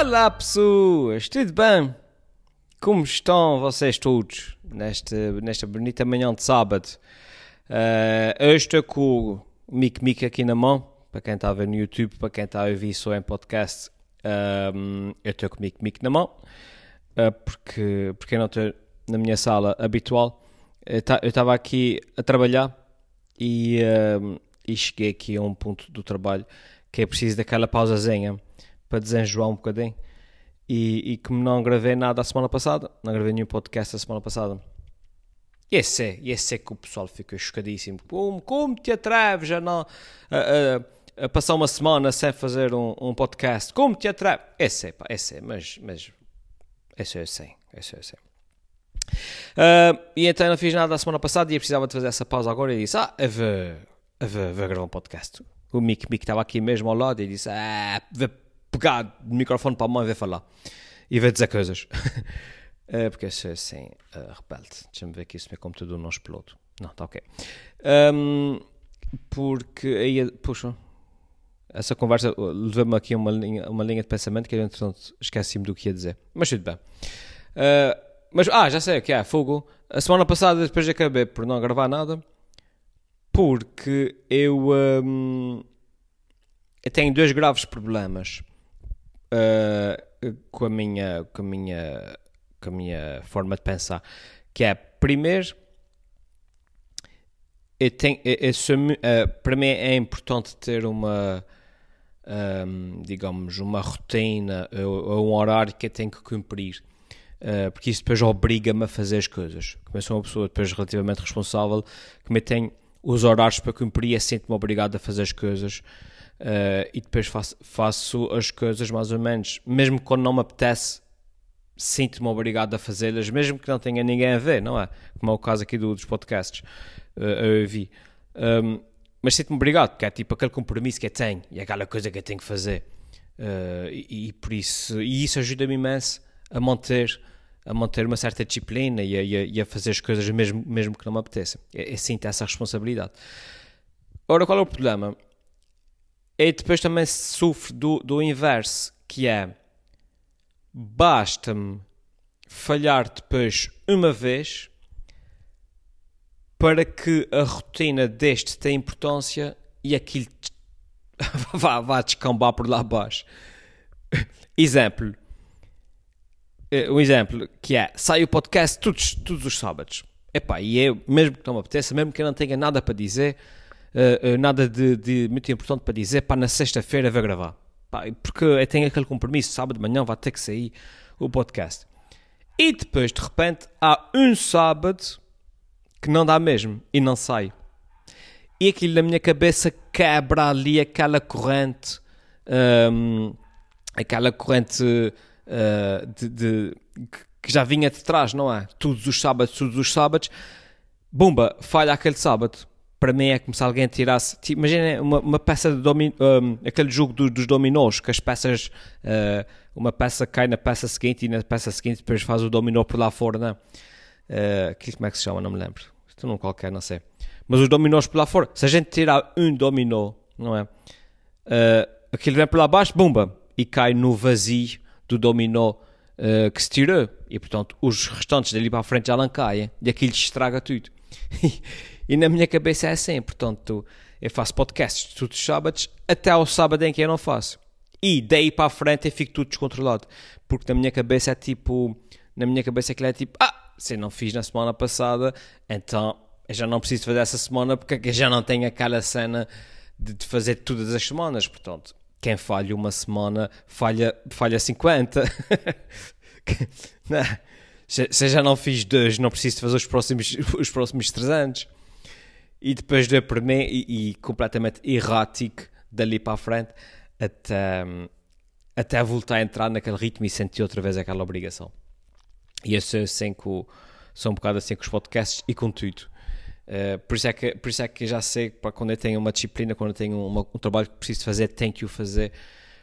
Olá pessoas, tudo bem? Como estão vocês todos nesta, nesta bonita manhã de sábado? Uh, eu estou com o Mic Mic aqui na mão, para quem está a ver no YouTube, para quem está a ouvir só em podcast, um, eu estou com o Mic Mic na mão, uh, porque, porque eu não estou na minha sala habitual. Eu estava aqui a trabalhar e, uh, e cheguei aqui a um ponto do trabalho que é preciso daquela pausazinha para desenjoar um bocadinho. E, e como não gravei nada a semana passada, não gravei nenhum podcast a semana passada. E esse é, esse é que o pessoal fica chocadíssimo. Como, como te atreves a, não, a, a, a, passar uma semana sem fazer um, um podcast? Como te atreves? Esse é, pá, esse é, mas, mas esse é assim, esse é assim. Uh, e então não fiz nada a semana passada e eu precisava de fazer essa pausa agora e disse, ah, eu vou, eu vou, vou gravar um podcast. O Mick Mick estava aqui mesmo ao lado e disse, ah, vou pegar o microfone para a mão e ver falar. E ver dizer coisas. uh, porque eu sou assim, uh, rebelde. Deixa-me ver aqui se o meu computador não explode. Não, está ok. Um, porque aí, puxa, essa conversa levou-me aqui uma linha, uma linha de pensamento que eu, entretanto, esqueci-me do que ia dizer. Mas tudo bem. Uh, mas, ah, já sei o que é, fogo. A semana passada, depois de acabei por não gravar nada, porque eu, um, eu tenho dois graves problemas uh, com, a minha, com, a minha, com a minha forma de pensar. Que é, primeiro, eu tenho, eu, eu sou, uh, para mim é importante ter uma, um, digamos, uma rotina ou, um horário que eu tenho que cumprir. Uh, porque isso depois obriga-me a fazer as coisas. Como eu sou uma pessoa depois relativamente responsável, como eu tenho os horários para cumprir, eu sinto-me obrigado a fazer as coisas. Uh, e depois faço, faço, as coisas mais ou menos, mesmo quando não me apetece, sinto-me obrigado a fazê-las, mesmo que não tenha ninguém a ver, não é? Como é o caso aqui do, dos podcasts, uh, eu vi. Um, mas sinto-me obrigado, porque é tipo aquele compromisso que eu tenho e aquela coisa que eu tenho que fazer. Uh, e, e, por isso, e isso ajuda-me imenso a manter, a manter uma certa disciplina e a, e a, e a fazer as coisas mesmo, mesmo que não me apeteça. Eu, eu sinto essa responsabilidade. Ora, qual é o problema? E depois também sofre do, do inverso, que é basta-me falhar depois uma vez para que a rotina deste tenha importância e aquilo vá, vá descambar por lá abaixo. exemplo. Eh, um exemplo que é, sai o podcast todos, todos os sábados. Epá, e eu, mesmo que não me apeteça, mesmo que eu não tenha nada para dizer, uh, nada de, de, muito importante para dizer, pá, na sexta-feira vou gravar. Pá, porque tenho aquele compromisso, sábado de manhã vai ter que sair o podcast. E depois, de repente, há um sábado que não dá mesmo e não sai. E aquilo na minha cabeça quebra ali aquela corrente, um, aquela corrente uh, de, de, que já vinha de trás, não é? Todos os sábados, todos os sábados, bumba, falha aquele sábado para mim é como se alguém tirasse. Tipo, imagina uma, uma, peça de. Um, aquele jogo do, dos dominós, que as peças. Uh, uma peça cai na peça seguinte e na peça seguinte depois faz o dominó por lá fora, não é? Uh, como é que se chama? Não me lembro. Isto não qualquer, não sei. Mas os dominós por lá fora, se a gente tirar um dominó, não é? Uh, aquilo vem por lá abaixo, bumba! E cai no vazio do dominó uh, que se tirou. E portanto, os restantes dali para a frente já não caem. E aquilo estraga tudo. E na minha cabeça é assim, portanto, eu faço podcasts todos os sábados, até ao sábado em que eu não faço. E daí para a frente eu fico tudo descontrolado. Porque na minha cabeça é tipo, na minha cabeça aquilo é tipo, ah, se eu não fiz na semana passada, então eu já não preciso fazer essa semana porque eu já não tenho aquela cena de, de fazer todas as semanas. Portanto, quem falha uma semana, falha, falha 50. não, se, se eu já não fiz dois, não preciso fazer os próximos, os próximos 300 e depois de aprender e, e, completamente errático dali para a frente até, até voltar a entrar naquele ritmo e sentir outra vez aquela obrigação. E eu sou assim com, sou um bocado assim com os podcasts e com tudo. Uh, por, isso é que, por isso é que já sei para quando eu tenho uma disciplina, quando eu tenho uma, um trabalho que preciso fazer, tenho que o fazer,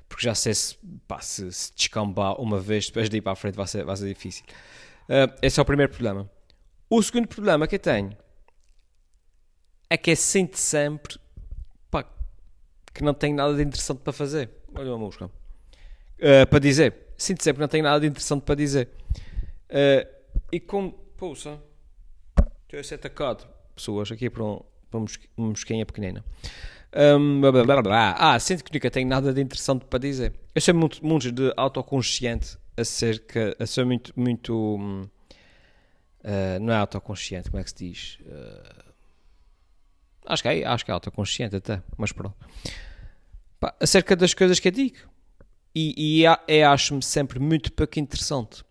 porque já sei se, pá, se, se descambar uma vez, depois de ir para a frente vai ser, vai ser difícil. Uh, esse é o primeiro problema. O segundo problema que eu tenho é que é sinto sempre pá, que não tenho nada de interessante para fazer. Olha uma música. Uh, para dizer. Sinto sempre que não tenho nada de interessante para dizer. Uh, e como. Pouça. Estou a ser atacado. Pessoas aqui para, um, para uma mosquinha pequenina. Um, blá, blá, blá, ah, sinto que nunca tenho nada de interessante para dizer. Eu sou muito, muito de autoconsciente acerca. Eu sou muito. muito uh, não é autoconsciente, como é que se diz? Uh, acho, que é, acho que é autoconsciente até, mas pronto. Pá, acerca das coisas que eu digo. E, e é, acho-me sempre muito pouco interessante.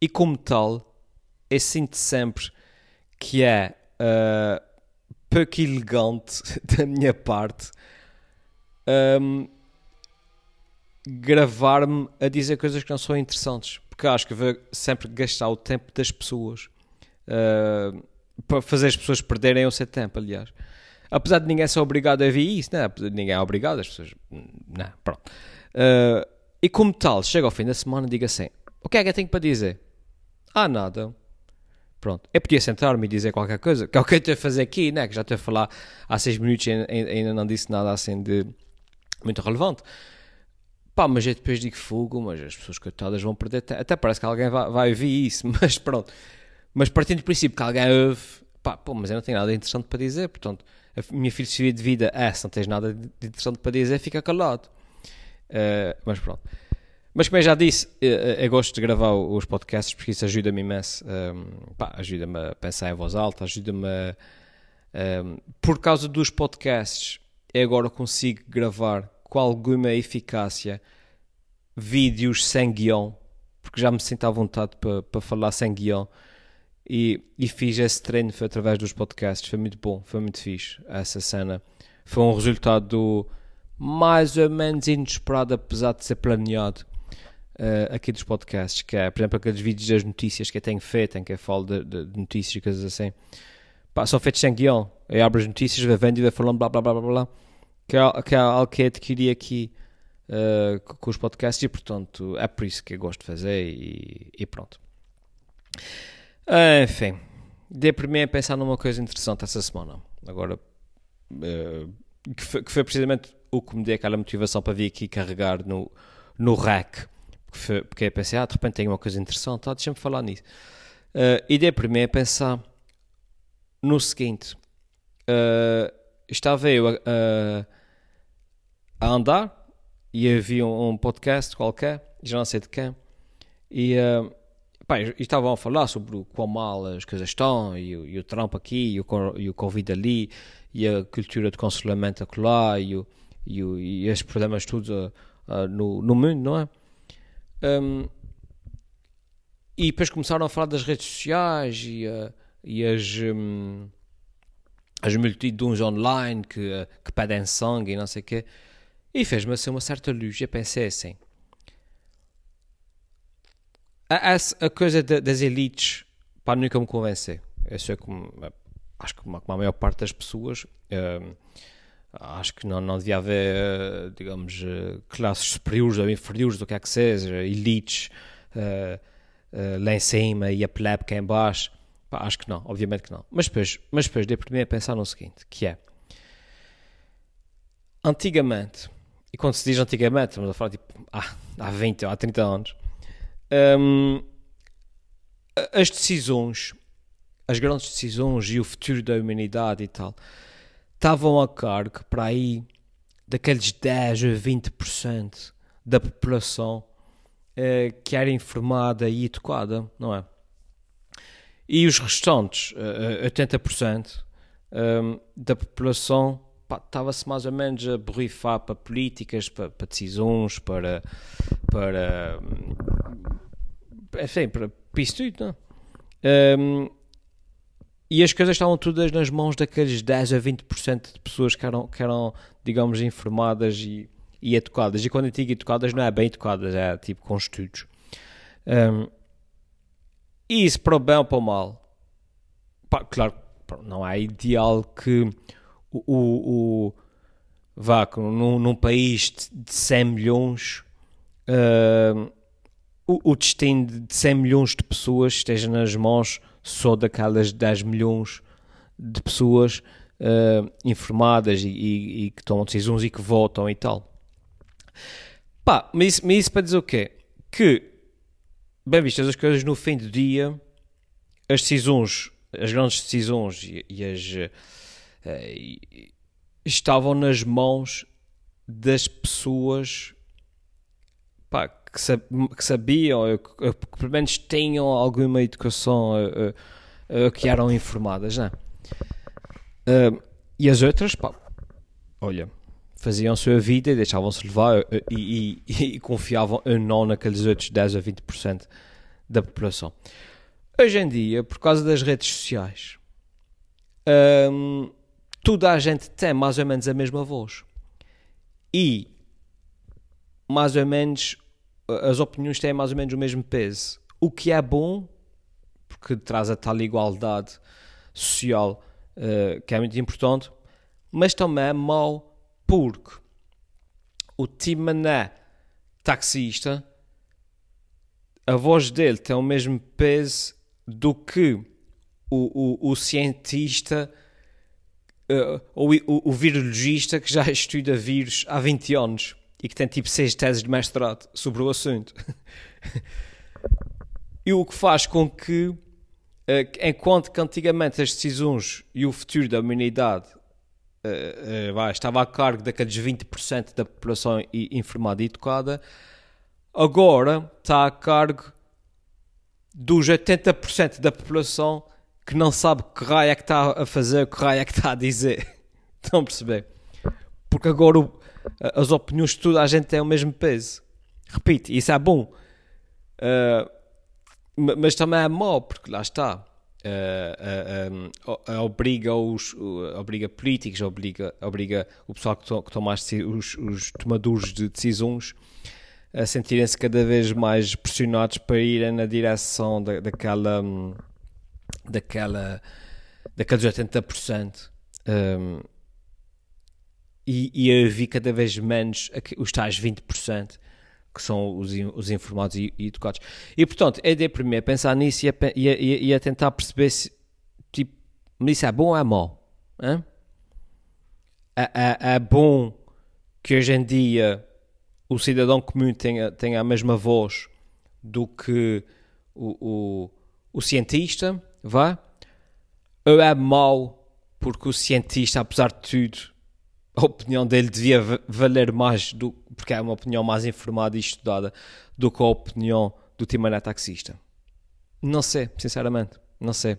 E como tal, eu sinto sempre que é. Uh, pouco elegante da minha parte um, gravar-me a dizer coisas que não são interessantes. Porque acho que vou sempre gastar o tempo das pessoas uh, para fazer as pessoas perderem o seu tempo, aliás. Apesar de ninguém ser obrigado a ver isso, não, é? ninguém é obrigado, as pessoas. Não, pronto. Uh, e como tal, chega ao fim da semana e digo assim: o que é que eu tenho para dizer? Ah, nada. Pronto. Eu podia sentar-me e dizer qualquer coisa, que é o que eu estou a fazer aqui, né? que já estou a falar há seis minutos e ainda não disse nada assim de muito relevante. Pá, mas eu depois digo fogo, mas as pessoas coitadas vão perder. Até, até parece que alguém vai, vai isso, mas pronto. Mas partindo do princípio que alguém ouve, pá, pô, mas eu não tenho nada interessante para dizer, portanto, a minha filosofia de vida é: se não tens nada de interessante para dizer, fica calado. Uh, mas pronto. Mas como eu já disse, eu, gosto de gravar os podcasts porque isso ajuda-me imenso. Um, ajuda-me a pensar em voz alta, ajuda-me a. Um, por causa dos podcasts, eu agora consigo gravar com alguma eficácia vídeos sem guião, porque já me sinto à vontade para, para falar sem guião. E, e fiz esse treino através dos podcasts, foi muito bom, foi muito fixe essa cena. Foi um resultado mais ou menos inesperado, apesar de ser planeado uh, aqui dos podcasts, que é, por exemplo, aqueles vídeos das notícias que eu tenho feito, em que eu falo de, de, de notícias e coisas assim. Pá, são feitos sem guião. Eu abro as notícias, vai vendo e vai falando blá blá blá blá blá. Que é, que é algo que eu adquiri aqui uh, com os podcasts e, portanto, é por isso que eu gosto de fazer e, e pronto. Enfim, dei para mim a pensar numa coisa interessante essa semana. Agora, uh, que, foi, que, foi, precisamente o que me deu aquela motivação para vir aqui carregar no, no rack porque eu pensei, ah, de repente tem uma coisa interessante, ah, deixa-me falar nisso. Uh, e dei para mim a pensar no seguinte: uh, estava eu a, a, andar e havia um, um, podcast qualquer, já não sei de quem, e, uh, pá, e estavam a falar sobre o quão mal as coisas estão, e, e o Trump aqui, e o, e o Covid ali, e a cultura de cancelamento acolá, e, o, e, o, e esses problemas todos uh, uh, no, no mundo, não é? Um, e depois começaram a falar das redes sociais e, uh, e as, um, as multidões online que, que pedem sangue e não sei o quê. E fez-me assim uma certa luz. Eu pensei assim: a, a, a coisa de, das elites para nunca me convencer. Eu sei como, acho que como a maior parte das pessoas. Um, acho que não, não devia haver, digamos, classes superiores ou inferiores, do que é que seja, elites uh, uh, lá em cima e a plebe cá em baixo. Pá, acho que não, obviamente que não. Mas depois, mas depois dei por a pensar no seguinte, que é, antigamente, e quando se diz antigamente, estamos a falar tipo, há, há 20 ou há 30 anos, um, as decisões, as grandes decisões e o futuro da humanidade e tal, estavam a cargo para aí daqueles 10 a 20% da população eh, que era informada e educada, não é? E os restantes, uh, 80% um, da população, estava-se mais ou menos a borrifar para políticas, para, para decisões, para, para, enfim, para, para isso tudo, não é? Um, e as coisas estavam todas nas mãos daqueles 10 a 20% de pessoas que eram, que eram digamos, informadas e, e educadas. E quando eu digo educadas, não é bem educadas, é tipo com estudos. Um, e isso para o bem ou para o mal? Pá, claro, não é ideal que o, o, o vá, num, num, país de 100 milhões, uh, o, o destino de 100 milhões de pessoas esteja nas mãos só daquelas 10 milhões de pessoas uh, informadas e, e, e, que tomam decisões e que votam e tal. Pá, mas isso, mas isso para dizer o quê? que, bem vistas as coisas, no fim do dia, as decisões, as grandes decisões e, e as estavam nas mãos das pessoas pá, que, sab que, sabiam, que, que, pelo menos tinham alguma educação, uh, uh, que eram informadas, não é? e as outras, pá, olha, faziam a sua vida e deixavam-se levar e, e, e, confiavam ou não naqueles outros 10 a 20% da população. Hoje em dia, por causa das redes sociais, hum, toda a gente tem mais ou menos a mesma voz. E mais ou menos as opiniões têm mais ou menos o mesmo peso. O que é bom, porque traz a tal igualdade social uh, que é muito importante, mas também é mau porque o Timané taxista, a voz dele tem o mesmo peso do que o, o, o cientista uh, ou o, o, virologista que já estuda vírus há 20 anos e que tem tipo 6 teses de mestrado sobre o assunto. e o que faz com que, uh, enquanto que antigamente as decisões e o futuro da humanidade uh, estava a cargo daqueles 20% da população informada e educada, agora está a cargo dos 80% da população que não sabe que raio é que está a fazer, que raio é que está a dizer. Estão a perceber? Porque agora o, as opiniões de toda a gente têm o mesmo peso. Repito, isso é bom. Uh, mas também é mau, porque lá está. Uh, uh, obriga os obriga políticos, obriga, obriga o pessoal que, to, que toma os, os tomadores de decisões a sentirem-se cada vez mais pressionados para irem na direção da, daquela. Um, daquela, daqueles 80%. Um, e, e eu vi cada vez menos os tais 20% que são os, os informados e, e, educados. E portanto, é de primeiro pensar nisso e a, e, a, e a, tentar perceber se, tipo, isso é bom ou é mau? É, é, é, bom que hoje em dia o cidadão comum tenha, tenha a mesma voz do que o, o, o cientista, vá? Ou é mau porque o cientista, apesar de tudo, a opinião dele devia valer mais, do, porque é uma opinião mais informada e estudada, do que a opinião do Timané taxista? Não sei, sinceramente, não sei.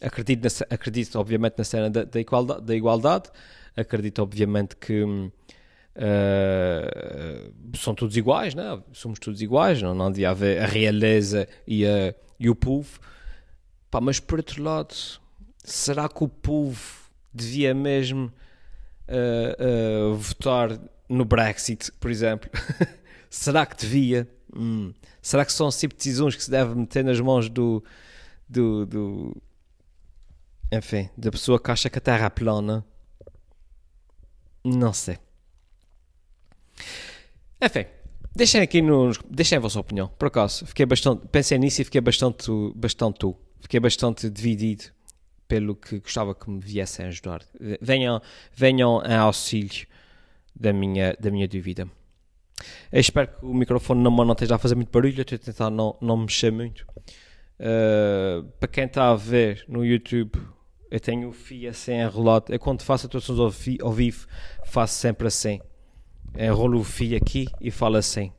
Acredito, na, acredito obviamente, na cena da, da, igualdade, da igualdade, acredito, obviamente, que uh, são todos iguais, né? somos todos iguais, não, não devia haver a realeza e, a, e o povo. Pá, mas por outro lado, será que o povo devia mesmo uh, uh, votar no Brexit, por exemplo? será que devia? Hum. Será que são tipo decisões que se deve meter nas mãos do, do, do, enfim, da pessoa que acha que a Terra é plana? Não sei. Enfim, deixem aqui nos. Deixem a vossa opinião. Por acaso, fiquei bastante. Pensei nisso e fiquei bastante. bastante tu fiquei bastante dividido pelo que gostava que me viessem ajudar. Venham, venham em auxílio da minha, da minha dúvida. Eu espero que o microfone na mão não esteja a fazer muito barulho, estou a tentar não, não mexer muito. Uh, para quem está a ver no YouTube, eu tenho o fio assim enrolado. Eu quando faço atuações ao, ao vivo, faço sempre assim. Enrolo o fio aqui e falo assim.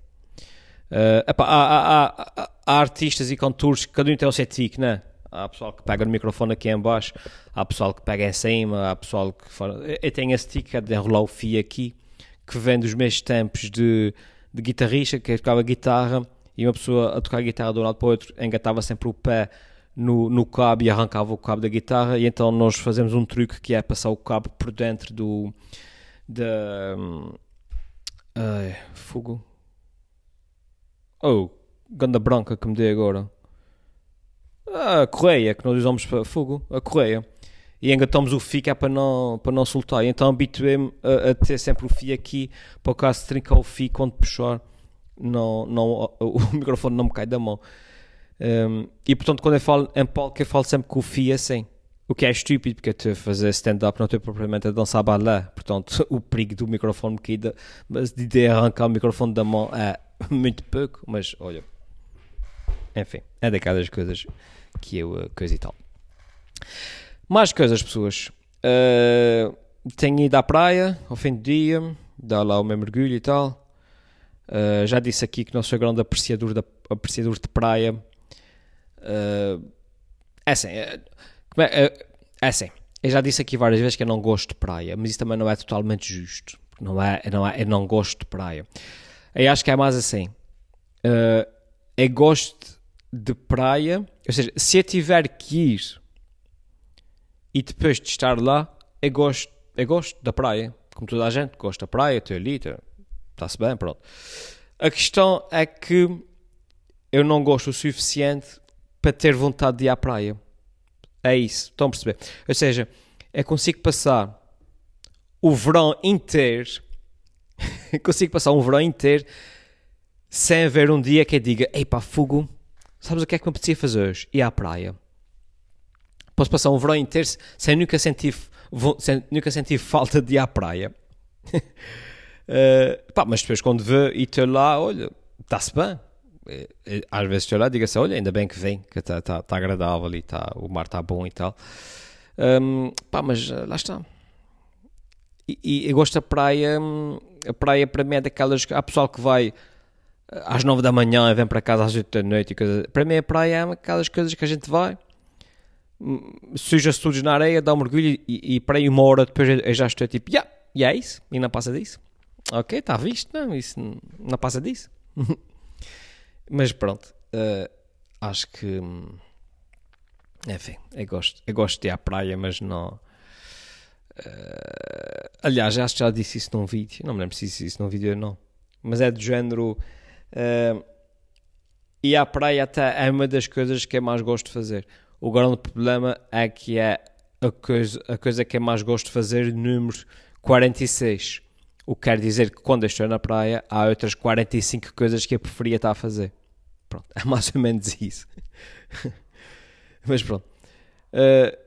Uh, epá, há, há, há, há, artistas e cantores que cada um tem o seu tique, né? Há pessoal que pega no microfone aqui em baixo, há pessoal que pega em cima, há pessoal que fala. Eu tenho esse tique de enrolar o fio aqui, que vem dos meus tempos de, de guitarrista, que tocava guitarra e uma pessoa a tocar guitarra de um lado para o outro engatava sempre o pé no, no cabo e arrancava o cabo da guitarra. E então nós fazemos um truque que é passar o cabo por dentro do. da. Um, ai, fogo. Oh, ganda branca que me dei agora. A correia que nós usamos para fogo, a correia. E engatamos o fio é para não, para não soltar. Então habituei-me a, a, ter sempre o fio aqui, para o caso de trincar o fio quando puxar, não, não, o microfone não me cai da mão. Um, e portanto, quando eu falo em palco, eu falo sempre com o fio assim. O que é estúpido, porque eu estou a fazer stand-up, não estou propriamente a dançar balé. Portanto, o perigo do microfone me cair, mas de arrancar o microfone da mão é muito pouco, mas olha. Enfim, é daquelas coisas que eu uh, coisa e tal. Mais coisas, pessoas. Uh, tenho ido à praia ao fim do dia, dar lá o meu mergulho e tal. Uh, já disse aqui que não sou grande apreciador, da, apreciador de praia. Uh, é assim, é, é, é assim, eu já disse aqui várias vezes que eu não gosto de praia, mas isso também não é totalmente justo. Não é, não é, eu não gosto de praia. Eu acho que é mais assim. Uh, eu gosto de praia, ou seja, se eu tiver que ir e depois de estar lá, eu gosto, eu gosto da praia. Como toda a gente gosta da praia, estou ali, está-se bem, pronto. A questão é que eu não gosto o suficiente para ter vontade de ir à praia. É isso, estão a perceber? Ou seja, eu consigo passar o verão inteiro, consigo passar um verão inteiro sem haver um dia que eu diga: Ei pá, fogo, sabes o que é que me apetecia fazer hoje? Ir à praia. Posso passar um verão inteiro sem nunca sentir, sem nunca sentir falta de ir à praia. uh, pá, mas depois quando vê e estou lá, olha, está-se bem. Eh, eh, às vezes estou lá e digo assim, olha, ainda bem que vem, que está tá, tá agradável e tá, o mar está bom e tal. Um, pá, mas lá está. E, e, eu gosto da praia, hum, a praia para mim é daquelas, há pessoal que vai às nove da manhã e vem para casa às oito da noite. Coisa. Para mim a praia é aquelas coisas que a gente vai, hum, suja-se tudo na areia, dá um mergulho e, e para aí uma hora depois eu já estou tipo, yeah, e é isso, e não passa disso. Ok, está visto, não, isso não passa disso. Mas pronto, uh, acho que. Hum, enfim, eu gosto, eu gosto de ir à praia, mas não. Uh, aliás, acho que já disse isso num vídeo. Não me lembro se disse isso num vídeo ou não. Mas é do género. Uh, ir à praia até é uma das coisas que eu mais gosto de fazer. O grande problema é que é a coisa, a coisa que eu mais gosto de fazer, número 46. O que quer dizer que quando estou na praia há outras 45 coisas que eu preferia estar a fazer. Pronto, é mais ou menos isso. Mas pronto. Uh,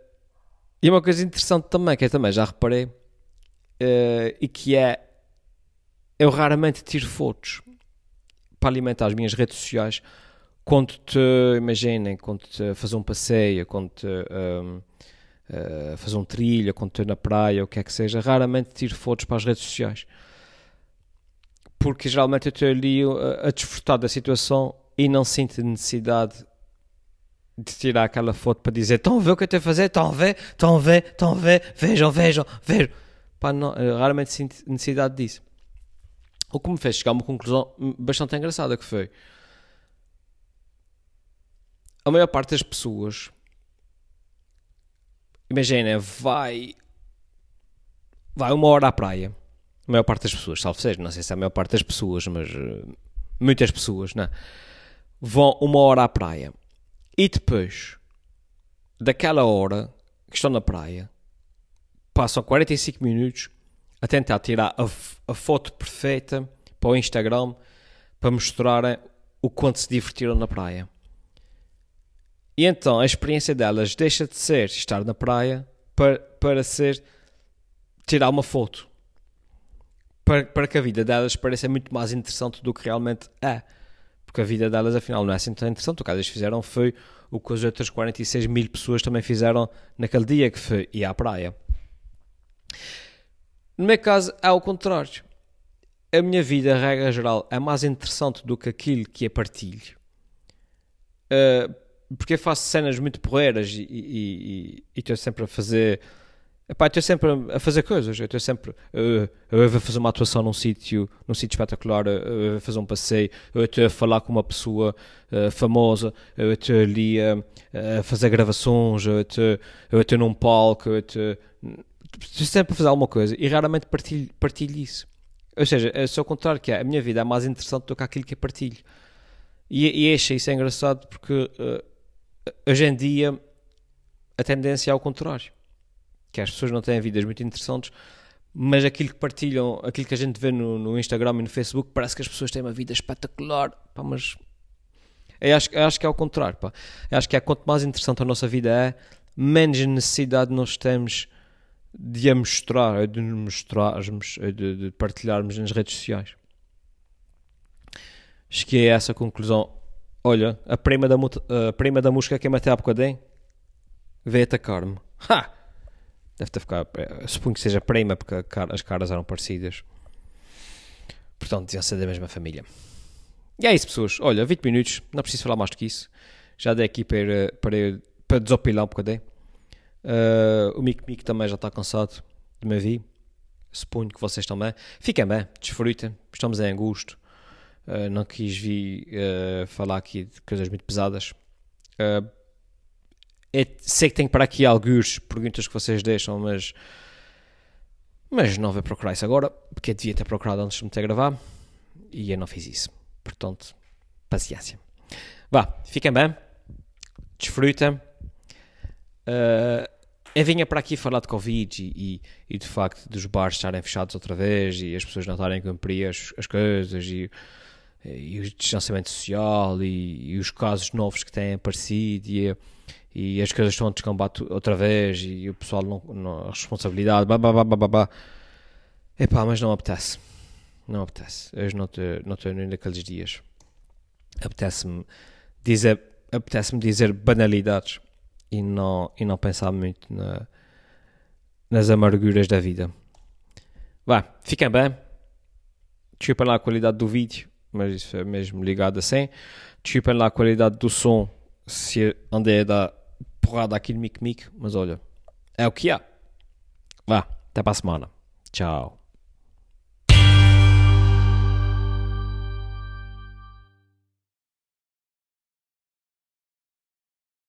e uma coisa interessante também, que eu também já reparei, uh, e que é eu raramente tiro fotos para alimentar as minhas redes sociais quando te, imaginem, quando te fazer um passeio, quando te um, uh, fazer um trilho, quando estou na praia, o que é que seja, raramente tiro fotos para as redes sociais. Porque geralmente eu estou ali a, a desfrutar da situação e não sinto necessidade de tirar aquela foto para dizer estão a ver o que eu estou a fazer, estão a ver, estão a ver, estão a ver, vejam, vejam, vejam. Pá, não, raramente sinto necessidade disso. O que me fez chegar a uma conclusão bastante engraçada que foi a maior parte das pessoas imagina, vai vai uma hora à praia. A maior parte das pessoas, salvo seja, não sei se é a maior parte das pessoas, mas uh, muitas pessoas, não é? Vão uma hora à praia. E depois daquela hora que estão na praia, passam 45 minutos a tentar tirar a, a foto perfeita para o Instagram para mostrarem o quanto se divertiram na praia. E então a experiência delas deixa de ser estar na praia para, para ser tirar uma foto. Para, para que a vida delas pareça muito mais interessante do que realmente é. Porque a vida delas, afinal, não é assim tão interessante. O que elas fizeram foi o que as outras 46 mil pessoas também fizeram naquele dia, que foi ir à praia. No meu caso, é o contrário. A minha vida, a regra geral, é mais interessante do que aquilo que eu partilho. Uh, porque eu faço cenas muito porreiras e estou sempre a fazer. Epá, estou sempre a fazer coisas. Eu estou sempre. Uh, eu vou fazer uma atuação num sítio num sítio espetacular, eu vou fazer um passeio, eu estou a falar com uma pessoa uh, famosa, eu estou ali a, a, fazer gravações, eu estou, eu num palco, eu estou, sempre a fazer alguma coisa e raramente partilho, partilho isso. Ou seja, é só o contrário que é. A minha vida é mais interessante do que aquilo que eu partilho. E, e achei isso engraçado porque uh, hoje em dia a tendência é ao contrário. Que as pessoas não têm vidas muito interessantes, mas aquilo que partilham, aquilo que a gente vê no, no Instagram e no Facebook, parece que as pessoas têm uma vida espetacular. Pá, mas eu acho, eu acho que é ao contrário. Pá. Eu acho que é quanto mais interessante a nossa vida é, menos necessidade nós temos de a mostrar, de nos mostrarmos, de, de partilharmos nas redes sociais. cheguei a essa conclusão. Olha, a prima da, a prima da música que eu matei há bocadinho veio atacar-me. Ha! Deve ter ficado. Eh, suponho que seja prima, porque as caras eram parecidas. Portanto, deviam ser da mesma família. E é isso, pessoas. Olha, 20 minutos, não preciso falar mais do que isso. Já dei aqui para, para, para desopilar um bocadinho. Uh, o Mico Mico também já está cansado de me ouvir. Suponho que vocês também. Fiquem bem, desfrutem. Estamos em gosto. Uh, não quis vir uh, falar aqui de coisas muito pesadas. Uh, é, sei que tenho para aqui alguns perguntas que vocês deixam, mas mas não vou procurar isso agora, porque eu devia ter procurado antes de me ter a gravar e eu não fiz isso. Portanto, paciência. Vá, fiquem bem, desfrutem. Uh, eu vinha para aqui falar de Covid e, e, e, de facto dos bares estarem fechados outra vez e as pessoas não estarem a cumprir as, as coisas e, e, o distanciamento social e, os casos novos que têm aparecido e e as coisas estão a descombate outra vez e o pessoal não, não a responsabilidade, blá, blá, blá, blá, blá. Epá, mas não apetece. Não apetece. Hoje não estou não estou nem naqueles dias. Apetece-me dizer, apetece-me dizer banalidades e não, e não pensar muito na, nas amarguras da vida. Vá, fiquem bem. Desculpem lá a qualidade do vídeo, mas isso é mesmo ligado assim. Desculpem lá a qualidade do som se andei a dar porrada aqui no mic-mic, mas olha, é o que há. Vá, até para a semana. Tchau.